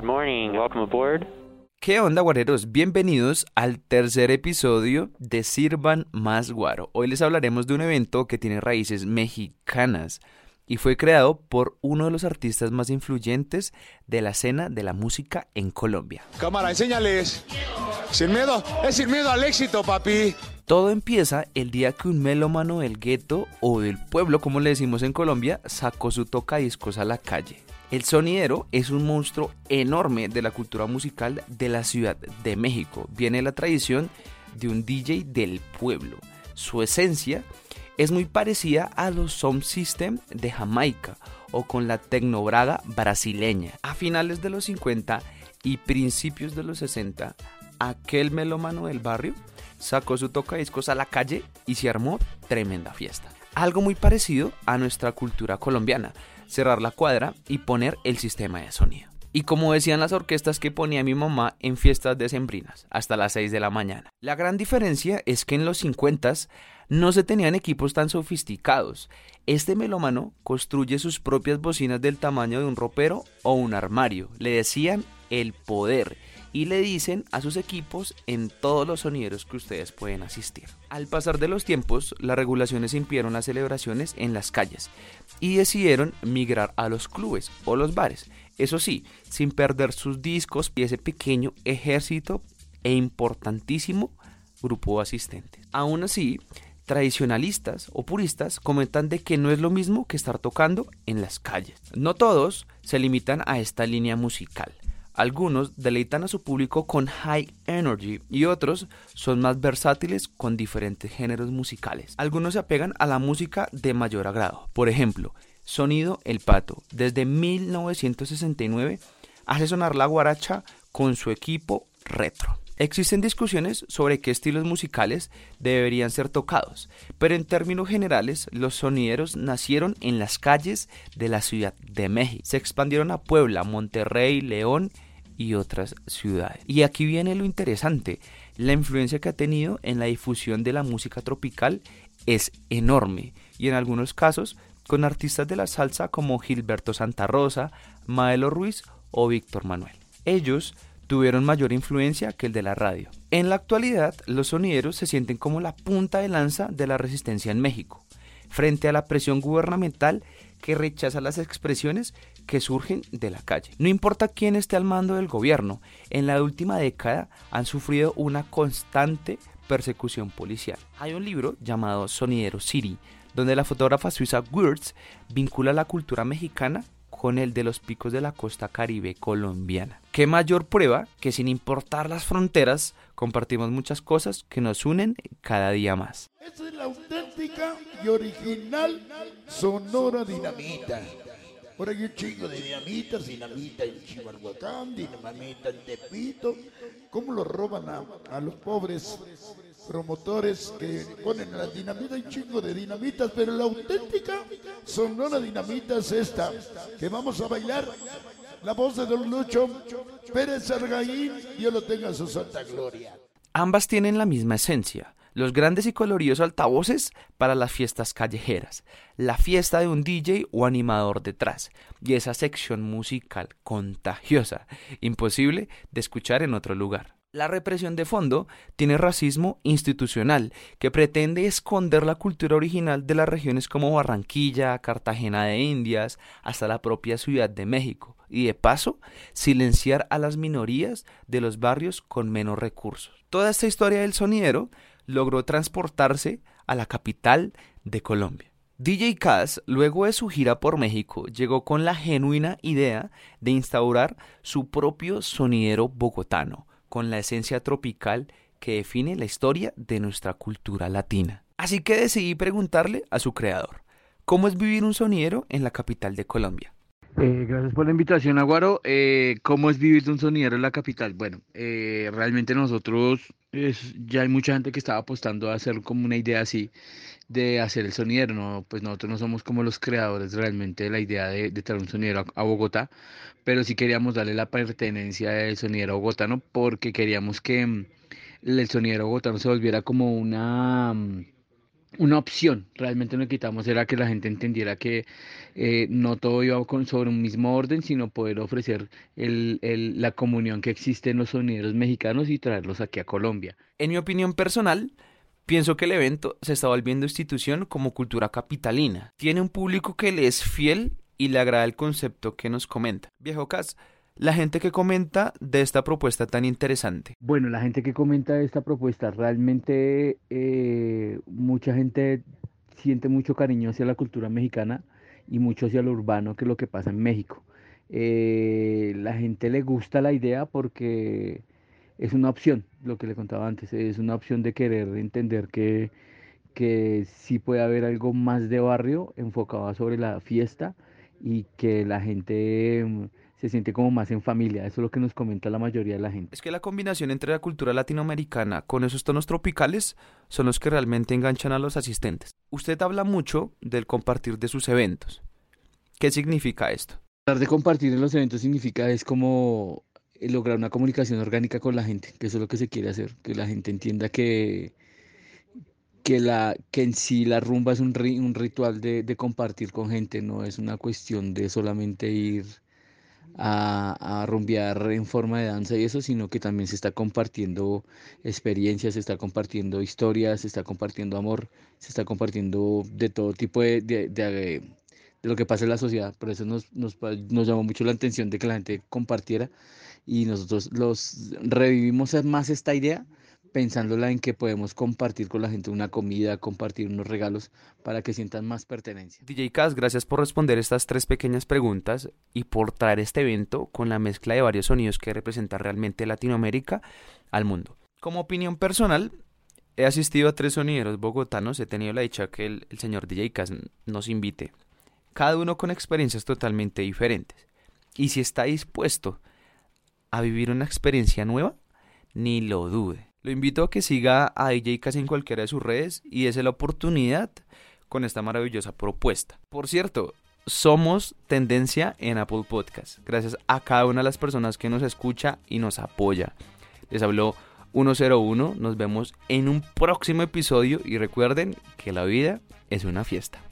Good morning. Welcome aboard. ¿Qué onda, guareros? Bienvenidos al tercer episodio de Sirvan Más Guaro. Hoy les hablaremos de un evento que tiene raíces mexicanas y fue creado por uno de los artistas más influyentes de la escena de la música en Colombia. Cámara, enséñales. Sin miedo, es sin miedo al éxito, papi. Todo empieza el día que un melómano del gueto o del pueblo, como le decimos en Colombia, sacó su tocadiscos a la calle. El sonidero es un monstruo enorme de la cultura musical de la Ciudad de México. Viene la tradición de un DJ del pueblo. Su esencia es muy parecida a los sound system de Jamaica o con la tecnobraga brasileña. A finales de los 50 y principios de los 60, aquel melómano del barrio sacó su tocadiscos a la calle y se armó tremenda fiesta. Algo muy parecido a nuestra cultura colombiana, cerrar la cuadra y poner el sistema de sonido. Y como decían las orquestas que ponía mi mamá en fiestas decembrinas, hasta las 6 de la mañana. La gran diferencia es que en los 50 no se tenían equipos tan sofisticados. Este melómano construye sus propias bocinas del tamaño de un ropero o un armario. Le decían el poder y le dicen a sus equipos en todos los sonideros que ustedes pueden asistir. Al pasar de los tiempos, las regulaciones impidieron las celebraciones en las calles y decidieron migrar a los clubes o los bares. Eso sí, sin perder sus discos y ese pequeño ejército e importantísimo grupo de asistentes. Aún así, tradicionalistas o puristas comentan de que no es lo mismo que estar tocando en las calles. No todos se limitan a esta línea musical. Algunos deleitan a su público con high energy y otros son más versátiles con diferentes géneros musicales. Algunos se apegan a la música de mayor agrado. Por ejemplo, Sonido El Pato, desde 1969 hace sonar la guaracha con su equipo retro. Existen discusiones sobre qué estilos musicales deberían ser tocados, pero en términos generales los sonideros nacieron en las calles de la Ciudad de México. Se expandieron a Puebla, Monterrey, León y otras ciudades. Y aquí viene lo interesante, la influencia que ha tenido en la difusión de la música tropical es enorme y en algunos casos con artistas de la salsa como Gilberto Santa Rosa, Maelo Ruiz o Víctor Manuel. Ellos tuvieron mayor influencia que el de la radio. En la actualidad, los sonideros se sienten como la punta de lanza de la resistencia en México, frente a la presión gubernamental que rechaza las expresiones que surgen de la calle. No importa quién esté al mando del gobierno, en la última década han sufrido una constante persecución policial. Hay un libro llamado Sonidero City, donde la fotógrafa suiza Wirtz vincula la cultura mexicana con el de los picos de la costa caribe colombiana. ¿Qué mayor prueba que sin importar las fronteras compartimos muchas cosas que nos unen cada día más? Esta es la auténtica y original Sonora Dinamita. Ahora hay un chingo de dinamitas, dinamita en Chimalhuacán, dinamita en Tepito. ¿Cómo lo roban a, los pobres promotores que ponen la dinamita? Un chingo de dinamitas, pero la auténtica Sonora Dinamita es esta, que vamos a bailar. La voz de Don Lucho Pérez Argaín, Dios lo tenga en su santa gloria. Ambas tienen la misma esencia, los grandes y coloridos altavoces para las fiestas callejeras, la fiesta de un DJ o animador detrás, y esa sección musical contagiosa, imposible de escuchar en otro lugar. La represión de fondo tiene racismo institucional, que pretende esconder la cultura original de las regiones como Barranquilla, Cartagena de Indias, hasta la propia Ciudad de México, y de paso silenciar a las minorías de los barrios con menos recursos. Toda esta historia del sonidero logró transportarse a la capital de Colombia. DJ Kaz, luego de su gira por México, llegó con la genuina idea de instaurar su propio sonidero bogotano, con la esencia tropical que define la historia de nuestra cultura latina. Así que decidí preguntarle a su creador, ¿cómo es vivir un sonidero en la capital de Colombia? Eh, gracias por la invitación, Aguaro. Eh, ¿Cómo es vivir un sonidero en la capital? Bueno, eh, realmente nosotros, es, ya hay mucha gente que estaba apostando a hacer como una idea así de hacer el sonidero, ¿no? Pues nosotros no somos como los creadores realmente de la idea de, de traer un sonidero a, a, Bogotá, pero sí queríamos darle la pertenencia del sonidero bogotano porque queríamos que mm, el sonidero bogotano se volviera como una... Una opción. Realmente lo que quitamos era que la gente entendiera que eh, no todo iba con, sobre un mismo orden, sino poder ofrecer el, el, la comunión que existe en los sonideros mexicanos y traerlos aquí a Colombia. En mi opinión personal, pienso que el evento se está volviendo institución como cultura capitalina. Tiene un público que le es fiel y le agrada el concepto que nos comenta. Viejo Cas, la gente que comenta de esta propuesta tan interesante? Bueno, la gente que comenta de esta propuesta, realmente eh, mucha gente siente mucho cariño hacia la cultura mexicana y mucho hacia lo urbano, que es lo que pasa en México. Eh, la gente le gusta la idea porque es una opción, lo que le contaba antes, es una opción de querer entender que, que sí puede haber algo más de barrio enfocado sobre la fiesta y que la gente se siente como más en familia. Eso es lo que nos comenta la mayoría de la gente. Es que la combinación entre la cultura latinoamericana con esos tonos tropicales son los que realmente enganchan a los asistentes. Usted habla mucho del compartir de sus eventos. ¿Qué significa esto? Hablar de compartir en los eventos significa es como lograr una comunicación orgánica con la gente, que eso es lo que se quiere hacer, que la gente entienda que, que, la, que en sí la rumba es un, un ritual de, de compartir con gente, no es una cuestión de solamente ir a, a, rumbear en forma de danza y eso, sino que también se está compartiendo experiencias, se está compartiendo historias, se está compartiendo amor, se está compartiendo de todo tipo de, de, de, de lo que pasa en la sociedad. Por eso nos, nos, nos, llamó mucho la atención de que la gente compartiera y nosotros los revivimos más esta idea pensándola en que podemos compartir con la gente una comida, compartir unos regalos para que sientan más pertenencia. DJ Kaz, gracias por responder estas tres pequeñas preguntas y por traer este evento con la mezcla de varios sonidos que representa realmente Latinoamérica al mundo. Como opinión personal, he asistido a tres sonideros bogotanos, he tenido la dicha que el, señor DJ Kaz nos invite, cada uno con experiencias totalmente diferentes. Y si está dispuesto a vivir una experiencia nueva, ni lo dude. Lo invito a que siga a DJ casi en cualquiera de sus redes y dése la oportunidad con esta maravillosa propuesta. Por cierto, somos tendencia en Apple Podcast. Gracias a cada una de las personas que nos escucha y nos apoya. Les habló 101. Nos vemos en un próximo episodio y recuerden que la vida es una fiesta.